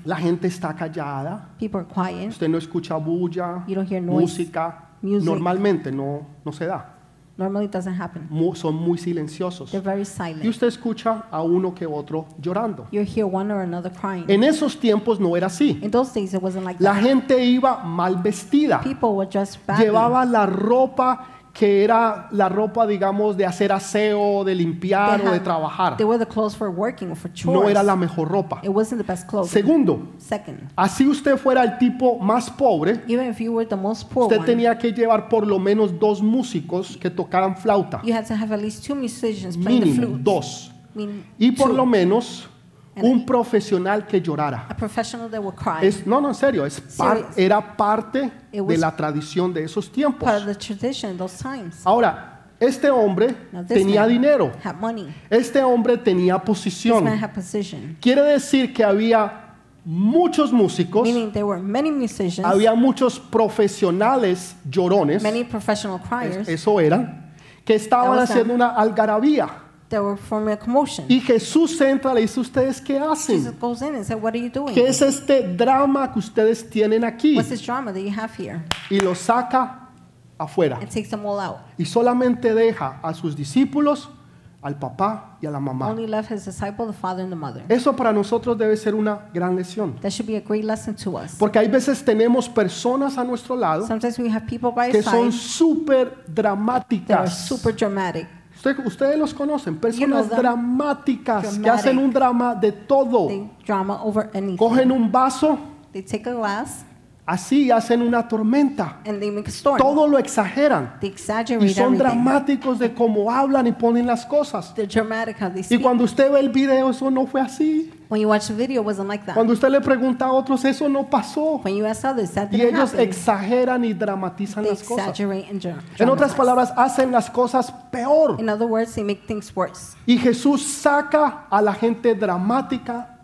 la gente está callada. people are quiet. Usted no escucha bulla, You don't hear noise, música. music. Normalmente no, no se da. Normally, it doesn't happen. Son muy silenciosos. They're very Y silent. usted escucha a uno que otro llorando. You hear one or another crying. En esos tiempos no era así. In those days, it wasn't like La that. gente iba mal vestida. People were dressed badly. Llevaba la ropa que era la ropa, digamos, de hacer aseo, de limpiar They o de had- trabajar. They were the clothes for working or for. No era la mejor ropa. It wasn't the best. Segundo, Second, así usted fuera el tipo más pobre, even if you were the most poor usted one, tenía que llevar por lo menos dos músicos que tocaran flauta. you had to have at least two musicians playing the Mínimo, flute. dos. Mean Y por two. lo menos un profesional que llorara. Es, no, no, en serio, es par- Serious. era parte de la tradición de esos tiempos. Ahora, este hombre tenía dinero, este hombre tenía posición. Quiere decir que había muchos músicos, había muchos profesionales llorones, eso eran, que estaban haciendo una algarabía. That were forming a commotion. Y Jesús entra y le dice, ¿ustedes qué hacen? Jesus goes in and said, What are you doing? ¿Qué es este drama que ustedes tienen aquí? What's this drama that you have here? Y lo saca afuera. And takes them all out. Y solamente deja a sus discípulos, al papá y a la mamá. Only left his disciple, the father, and the mother. Eso para nosotros debe ser una gran lección. That should be a great lesson to us. Porque hay veces tenemos personas a nuestro lado Sometimes we have people by que our son side súper that are dramáticas. super dramatic. Usted- ustedes los conocen, personas dramáticas que hacen un drama de todo. They drama over. Cogen un vaso, They take a glass así hacen una tormenta. and they make a storm. Todo lo exageran. They Y son everything. dramáticos de cómo hablan y ponen las cosas. They're dramatic how they Y cuando usted ve el video, eso no fue así. When you watch the video, it wasn't like that. Cuando usted le pregunta a otros, eso no pasó. When you ask others, that Y ellos happen. exageran y dramatizan They las cosas. exaggerate and dra- En otras palabras, hacen las cosas peor. In other words, they make things worse. Y Jesús saca a la gente dramática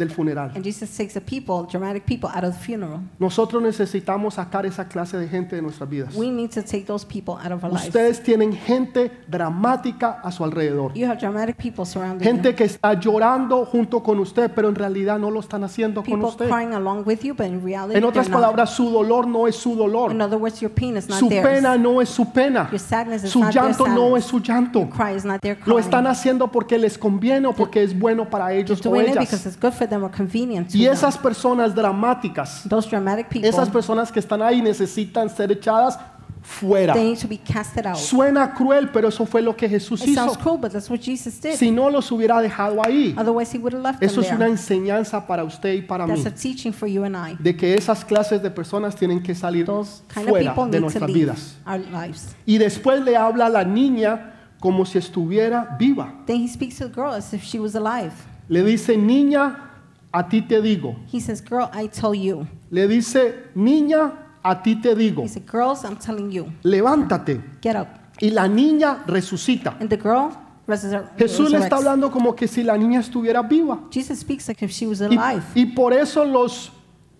del funeral. And Jesus takes the people, dramatic people, out of the funeral. Nosotros necesitamos sacar esa clase de gente de nuestras vidas. We need to take those people out of our lives. Ustedes tienen gente dramática a su alrededor. You have dramatic people surrounding Gente you. que está llorando junto con usted, pero en realidad no lo están haciendo con usted. crying along with you, but in reality, En otras not. palabras, su dolor no es su In dolor. other words, your pain is not Su theirs. pena no es su pena. Your sadness is Su not their llanto no sadness. es su llanto. Your cry is not their cry. Lo están haciendo porque les conviene o porque es bueno para ellos o because ellas. it's good for them or convenient to Y them. esas personas dramáticas, Those dramatic people, esas personas que están ahí necesitan ser echadas fuera. they need to be casted out. Suena cruel, pero eso fue lo que Jesús It hizo. sounds cruel, but that's what Jesus did. Si no los hubiera dejado ahí, Otherwise, he would have left them eso es una there. enseñanza para usted y para mí. That's a teaching for you and I. De que esas clases de personas tienen que salir Those kind of fuera people de need to nuestras leave vidas. our lives. Y después le habla a la niña como si estuviera viva. Then he speaks to the girl as if she was alive. Le dice, niña, a ti te digo. He says, Girl, I tell you. Le dice, niña, a ti te digo. He said, Girls, I'm telling you. Levántate. Get up. Y la niña resucita. And the girl Jesús le está hablando como que si la niña estuviera viva. Jesus speaks like if she was Y, alive. y por eso los,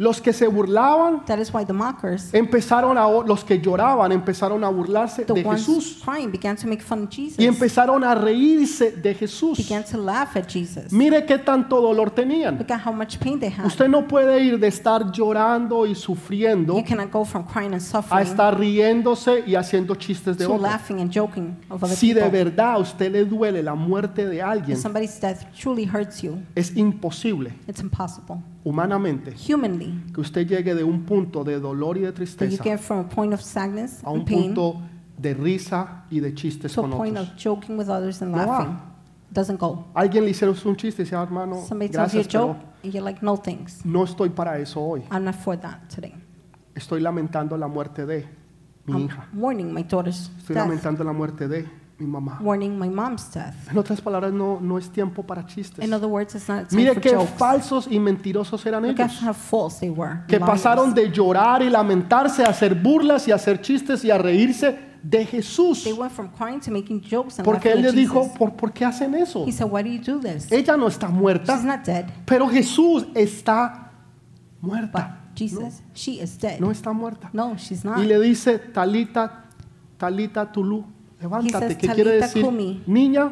Los que se burlaban That is why the mockers, empezaron a, los que lloraban empezaron a burlarse the de ones Jesús crying, began to make fun of Jesus, y empezaron a reírse de Jesús. began to laugh at Jesus. Mire qué tanto dolor tenían. Look at how much pain they had. Usted no puede ir de estar llorando y sufriendo You cannot go from crying and a suffering estar riéndose y haciendo chistes de to otros. laughing and joking of other Si de people. verdad a usted le duele la muerte de alguien, somebody's death truly hurts you, es imposible it's impossible. Humanamente Humanly, que usted llegue de un punto de dolor y de that you tristeza get from a point of sadness a un and pain punto de risa y de chistes to a con point otros. of joking with others and No va. laughing. Doesn't go. Alguien le hicieron un chiste y dice, "Ah, hermano, Somebody tells you a gracias, pero joke, and you're like, no thanks. no estoy para eso hoy. I'm not for that today. Estoy lamentando la muerte de mi I'm hija. mourning my daughter's Estoy death, lamentando la muerte de mi mamá. mourning my mom's death. En otras palabras, no, no es tiempo para chistes. In other words, it's not time Mire for qué jokes. falsos y mentirosos eran Look at ellos. how false they were. Que liars. pasaron de llorar y lamentarse a hacer burlas y a hacer chistes y a reírse de Jesús. They went from crying to making jokes and Porque laughing él at les dijo, Jesus. ¿por, por qué hacen eso? He said, why do you do this? Ella no está She's muerta, not dead, pero Jesús está but muerta. Jesus, she is dead. No está muerta. No, she's not. Y le dice, Talita, Talita Tulú, levántate. ¿Qué quiere "Talita decir? kumi". Niña,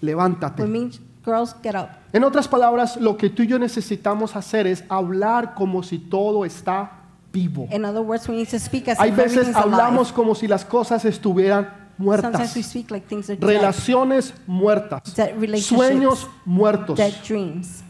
levántate. What means girls get up. En otras palabras, lo que tú y yo necesitamos hacer es hablar como si todo está vivo. In other words, we need to speak as Hay veces alive. hablamos como si las cosas estuvieran muertas. speak like things are dead. Relaciones muertas. Sueños muertos.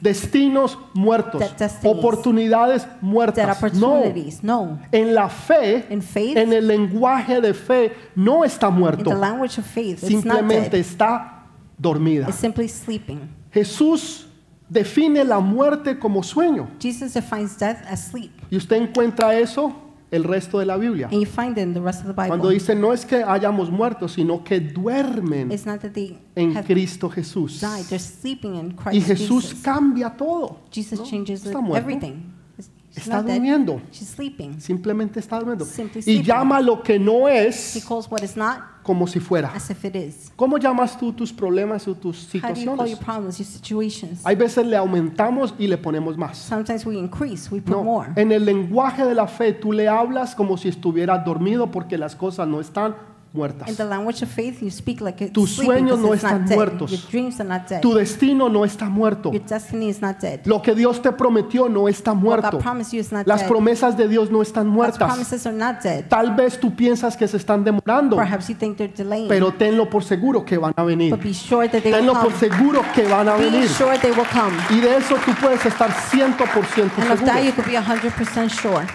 Destinos muertos. Oportunidades muertas. No. opportunities. No. En la fe, In faith, en el lenguaje de fe, no está in the muerto. language of faith, it's not Simplemente está dormida. It's simply sleeping. Jesús define la muerte como sueño. Jesus defines death as sleep. Y usted encuentra eso el resto de la Biblia. And you find the rest of the Bible. Cuando dice no es que hayamos muerto, sino que duermen it's not that they en have Cristo Jesús. died. They're sleeping in Christ Y Jesús Jesus. cambia todo. Jesus ¿no? changes Está muerto. everything. It's- She's Está not dead. durmiendo. She's sleeping. Simplemente está durmiendo. Simply Y sleeping. llama lo que no He es calls what is not como si fuera. as if it is. ¿Cómo llamas tú tus problemas o tus How do you call your situaciones? problems, your situations? Hay veces le aumentamos y le ponemos más. Sometimes we increase, we put No, more. en el lenguaje de la fe tú le hablas como si estuviera dormido porque las cosas no están In muertas. the language of faith, you speak like it's Tus sleeping sueños because no it's not están dead. muertos. Your dreams are not dead. Tu destino no está muerto. Your destiny is not dead. Lo que Dios te prometió no está What muerto. God promised you is not Las dead. promesas de Dios no están God's muertas. promises are not dead. Tal vez tú piensas que se están demorando, Perhaps you think they're delaying, pero tenlo por seguro que van a venir. but be sure that they will Tenlo por come. seguro que van a Be venir. sure they will come. Y de eso tú puedes estar 100% And of seguro. that, you could be 100% sure.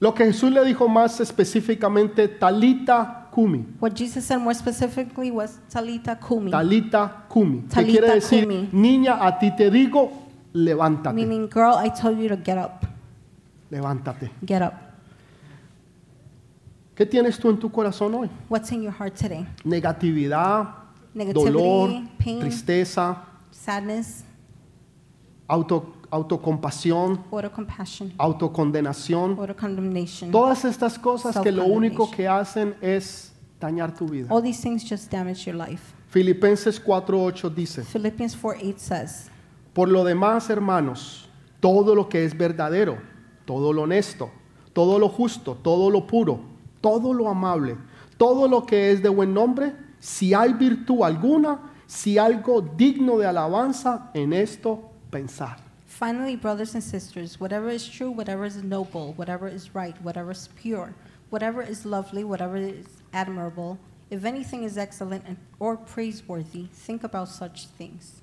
Lo que Jesús le dijo más específicamente, Talita Kumi. What Jesus said more specifically was Talita Kumi, Talita Kumi. Que Talita quiere decir, Kumi. niña, a ti te digo, levántate. meaning, girl, I told you to get up. Levántate. Get up. ¿Qué tienes tú en tu corazón hoy? What's in your heart today? Negatividad, Negativity, dolor, pain, tristeza, sadness, auto, autocompasión, autocondenación. Todas estas cosas que lo único que hacen es dañar tu vida. All these things just damage your life. Filipenses 4:8 dice, Philippians 4 8 says, por lo demás, hermanos, todo lo que es verdadero, todo lo honesto, todo lo justo, todo lo puro, todo lo amable, todo lo que es de buen nombre, si hay virtud alguna, si algo digno de alabanza, en esto pensar. Finally, brothers and sisters, whatever is true, whatever is noble, whatever is right, whatever is pure, whatever is lovely, whatever is admirable, if anything is excellent and, or praiseworthy, think about such things.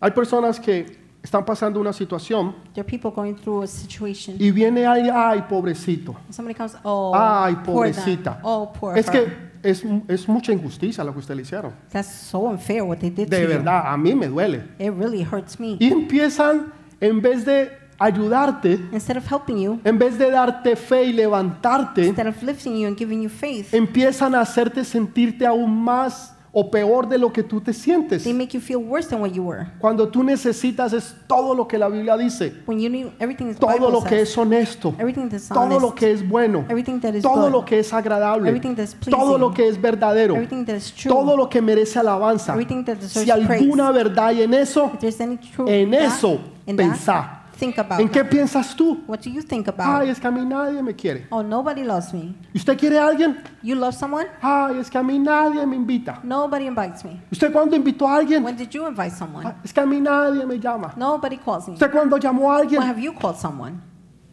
Hay personas que están pasando una situación There are people going through a situation. y viene ay, ay, pobrecito. Somebody comes, oh, Ay, poor them. pobrecita. Oh, poor Es her. que es, es mucha injusticia lo que usted le hicieron. That's so unfair what they did to De you. verdad, a mí me duele. It really hurts me. Y empiezan, en vez de ayudarte, Instead of helping you, en vez de darte fe y levantarte, instead of lifting you and giving you faith, empiezan a hacerte sentirte aún más o peor de lo que tú te sientes. they make you feel worse than what you were. Cuando tú necesitas es todo lo que la Biblia dice, When you need everything todo lo que es honesto, everything that's todo honest, lo que es bueno, everything that is todo good, lo que es agradable, everything that's pleasing, todo lo que es verdadero, everything that is true, todo lo que merece alabanza. everything that deserves Si alguna verdad hay en eso, if any truth en that, eso in that, pensá. think about ¿En qué them? piensas tú? What do you think Ay, about? es que a mí nadie me quiere. Oh, nobody loves me. ¿Y usted quiere a alguien? You love someone? Ay, es que a mí nadie me invita. Nobody invites me. ¿Usted cuándo invitó a alguien? When did you invite someone? "Ah, Es que a mí nadie me llama. Nobody calls me. ¿Usted cuándo llamó a When alguien? have you called someone?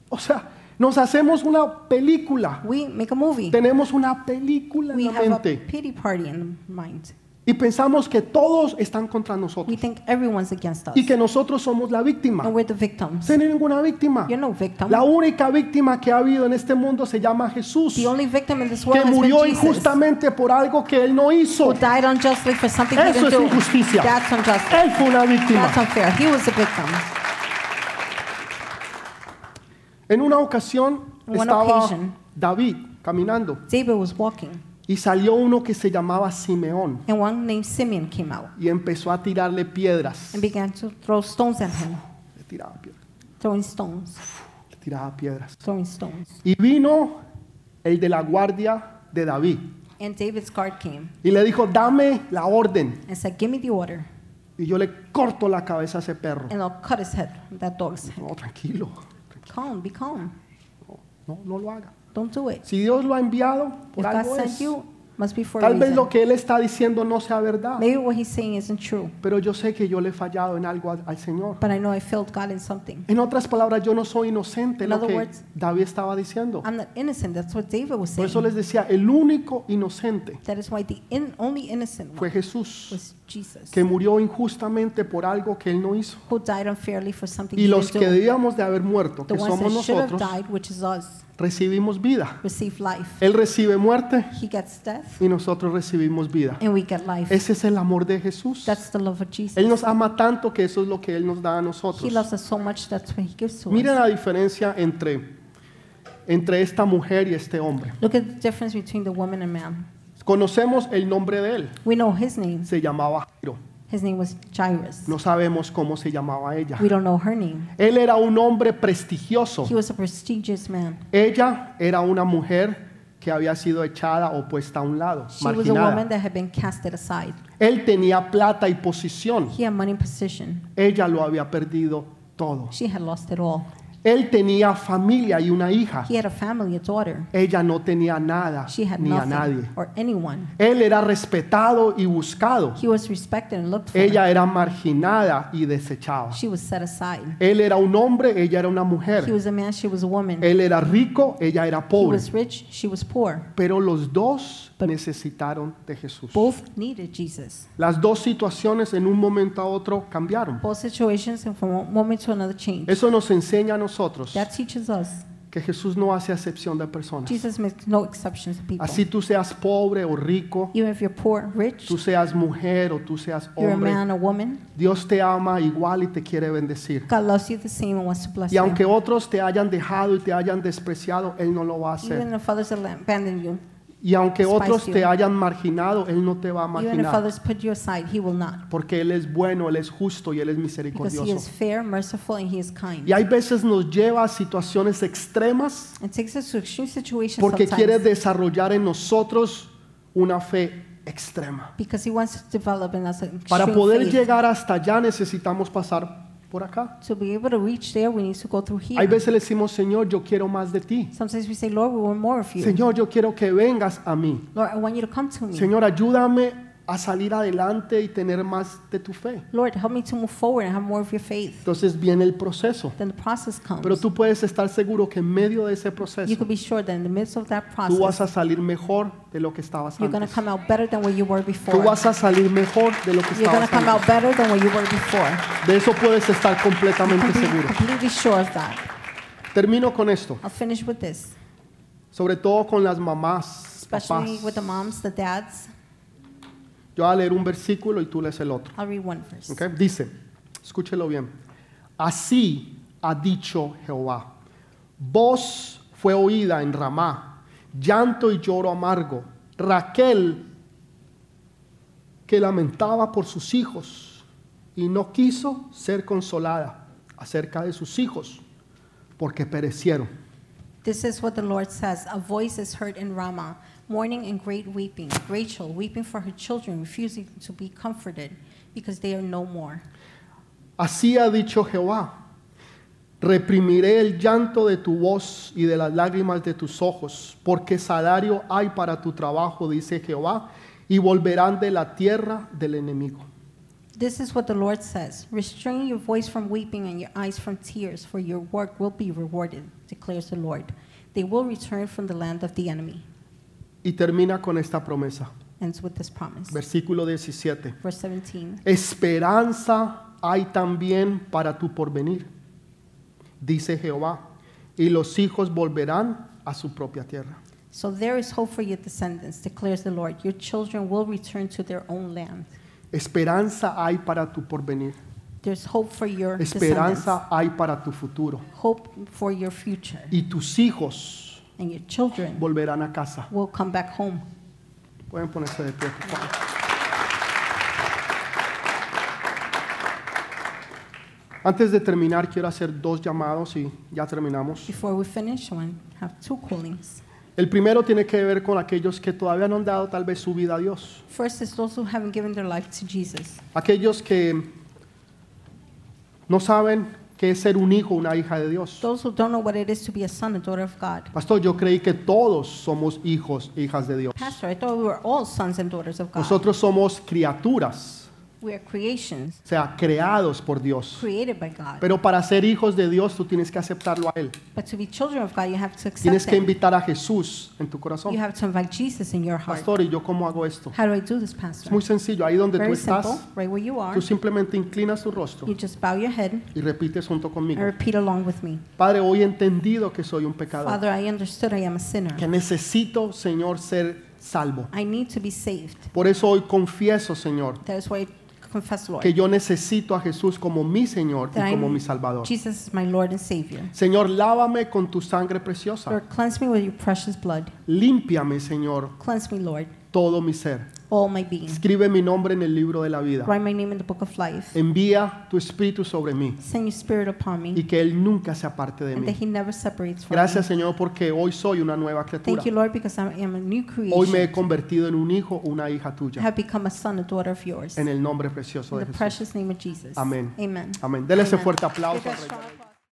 O sea, nos hacemos una película. We make a movie. Tenemos una película We en la have a mente pity party in the mind. Y pensamos que todos están contra We nosotros think everyone's against us. y que nosotros somos la víctima. And we're the victims. No es ninguna víctima. You're no victim. La única víctima que ha habido en este mundo se llama Jesús, The only victim in this que world has been murió Jesus, injustamente por algo que él no hizo. who died unjustly for something he Eso didn't es do. injusticia. That's unjust. Él fue una víctima. That's unfair. He was the victim. En una ocasión On one estaba occasion. David caminando David was walking, y salió uno que se llamaba Simeón and one named Simeon came out y empezó a tirarle piedras. and began to throw stones at him, Le tiraba piedras, throwing stones, le tiraba piedras. throwing stones. Y vino el de la guardia de David And David's guard came y le dijo, dame la orden and said, Give me the order, y yo le corto la cabeza a ese perro. and I'll cut his head, that dog's head. No, tranquilo, Calm, be calm. no, no lo haga. Don't do it. Si Dios lo ha enviado, por If God algo sent es. you, must be for a Tal vez reason. lo que él está diciendo no sea verdad, Maybe what he's saying isn't true, pero yo sé que yo le he fallado en algo al, al Señor. but I know I failed God in something. En otras palabras, yo no soy inocente, In lo other que words, David estaba diciendo. I'm not innocent. That's what David was Por saying. eso les decía, el único inocente That is why the in, only innocent fue one Jesús, was Jesus, que murió injustamente por algo que él no hizo. who died unfairly for something Y he los didn't que do. debíamos de haber muerto, The que ones somos that should have nosotros, died, which is us, recibimos vida. receive life. Él recibe muerte He gets death, y nosotros recibimos vida. and we get life. Ese es el amor de Jesús. That's the love of Jesus. Él nos ama tanto que eso es lo que Él nos da a He nosotros. loves us so much. That's what He gives to us. la diferencia entre, entre esta mujer y este hombre. Look at the difference between the woman and man. Conocemos el nombre de él. We know his name. Se llamaba Jairo. His name was Jairus. No sabemos cómo se llamaba ella. We don't know her name. Él era un hombre prestigioso. He was a prestigious man. Ella era una mujer que había sido echada o puesta a un lado, She was a woman marginada. that had been casted aside. Él tenía plata y posición. He had money and position. Ella lo había perdido todo. She had lost it all. Él tenía familia y una hija. He had a family, a daughter. Ella no tenía nada She had ni a nadie. or anyone. Él era respetado y buscado. He was respected and looked for. Ella era marginada y desechada. She was set aside. Él era un hombre, ella era una He mujer. was a man, she was a woman. Él era rico, ella era He pobre. was rich, she was poor. Pero los dos necesitaron de Jesús. Both needed Jesus. Las dos situaciones en un momento a otro cambiaron. Both situations and from one moment to another change. Eso nos enseña a nosotros That teaches us. que Jesús no hace excepción de personas. Jesus makes no exceptions to people. Así tú seas pobre o rico, Even if you're poor, rich, tú seas mujer o tú seas you're a hombre, man, a woman, Dios te ama igual y te quiere bendecir. God loves you the same and wants to bless Y aunque you. otros te hayan dejado y te hayan despreciado, Él no lo va a hacer. Even if others abandon you, Y aunque otros te hayan marginado, Él no te va a marginar. others put you aside, He will not. Porque Él es bueno, Él es justo y Él es Because He is misericordioso. fair, merciful, and He is kind. Y hay veces nos lleva a situaciones extremas porque quiere desarrollar en nosotros una fe extrema. Para extreme poder llegar hasta allá necesitamos pasar por acá. To be able to reach there, we need to go through Hay here. veces le decimos, Señor, yo quiero más de ti. Sometimes we say, Lord, we want more of you. Señor, yo quiero que vengas a mí. Lord, I want you to come to me. Señor, ayúdame a salir adelante y tener más de tu fe. Lord, help me to move forward and have more of your faith. Entonces viene el proceso. Then the process comes. Pero tú puedes estar seguro que en medio de ese You proceso could be sure that in the midst of that tú vas process, a salir mejor de lo que estabas you're antes. come out better than where you were Tú before. vas a salir mejor de lo que You're estabas come out better than where you were before. De eso puedes estar You completamente can be seguro. completely sure of that. Termino con esto, I'll finish with this, sobre todo con las mamás, especially papás. with the moms, the dads. Yo voy a leer un versículo y tú lees el otro. I'll read one verse. ¿ok? Dice, escúchelo bien. Así ha dicho Jehová. Voz fue oída en Ramá, llanto y lloro amargo. Raquel que lamentaba por sus hijos y no quiso ser consolada acerca de sus hijos porque perecieron. This is what the Lord says A voice is heard in Ramah, mourning and great weeping. Rachel weeping for her children, refusing to be comforted because they are no more. Así ha dicho Jehová. Reprimiré el llanto de tu voz y de las lágrimas de tus ojos, porque salario hay para tu trabajo, dice Jehová, y volverán de la tierra del enemigo. This is what the Lord says Restrain your voice from weeping and your eyes from tears, for your work will be rewarded, declares the Lord. They will return from the land of the enemy. Y termina con esta promesa. Ends with this promise. Versículo 17. Verse 17. Esperanza hay también para tu porvenir, dice Jehová, y los hijos volverán a su propia tierra. So there is hope for your descendants, declares the Lord. Your children will return to their own land. Esperanza hay para tu porvenir. There's hope for your Esperanza hay para tu futuro. hope for your future. Y tus hijos And your children volverán a casa. will come back home. Pueden ponerse de pie, por favor. Antes de terminar, quiero hacer dos llamados y ya terminamos. Before we finish, I want to have two callings. El primero tiene que ver con aquellos que todavía no han dado tal vez su vida a Dios. First is those who haven't given their life to Jesus. Aquellos que no saben qué es ser un hijo o una hija de Dios. Those who don't know what it is to be a son, daughter of God. Pastor, yo creí que todos somos hijos hijas de Dios. Pastor, I thought we were all sons and daughters of God. Nosotros somos criaturas, We are creations o sea, creados por Dios. created by God. Pero para ser hijos de Dios tú tienes que aceptarlo a Él. But to be children of God, you have to Tienes accept que Him. invitar a Jesús en tu corazón. You have to invite Jesus in your heart. Pastor, ¿y yo cómo hago esto? How do I do this, Es Pastor? muy sencillo. Ahí donde tú Very simple. estás, Right where you are, tú simplemente inclinas tu rostro you just bow your head y repites junto and conmigo. repeat along with me. Padre, hoy he entendido que soy un pecador. Father, I understood I am a sinner. Que necesito, Señor, ser salvo. I need to be saved. Por eso hoy confieso, Señor, That is why I confess, Lord, que yo necesito a Jesús como mi Señor y como mi Salvador. Jesus is my Lord and Savior. Señor, lávame con tu sangre preciosa. Lord, cleanse me with your precious blood. Límpiame, Señor, Cleanse me, Lord, todo mi ser. All my being. Escribe mi nombre en el libro de la vida. Write my name in the book of life. Envía tu espíritu sobre mí Send your spirit upon y me, que Él nunca se aparte de and that mí. He never separates from Gracias, me. Señor, porque hoy soy una nueva criatura. Thank you, Lord, because I am a new Hoy me he creation. convertido en un hijo o una hija I tuya. have become a son, a daughter of yours. En In el nombre precioso de the Jesús. precious name of Jesus. Amén. Amen. Amén. Dele ese fuerte aplauso. Give al that Rey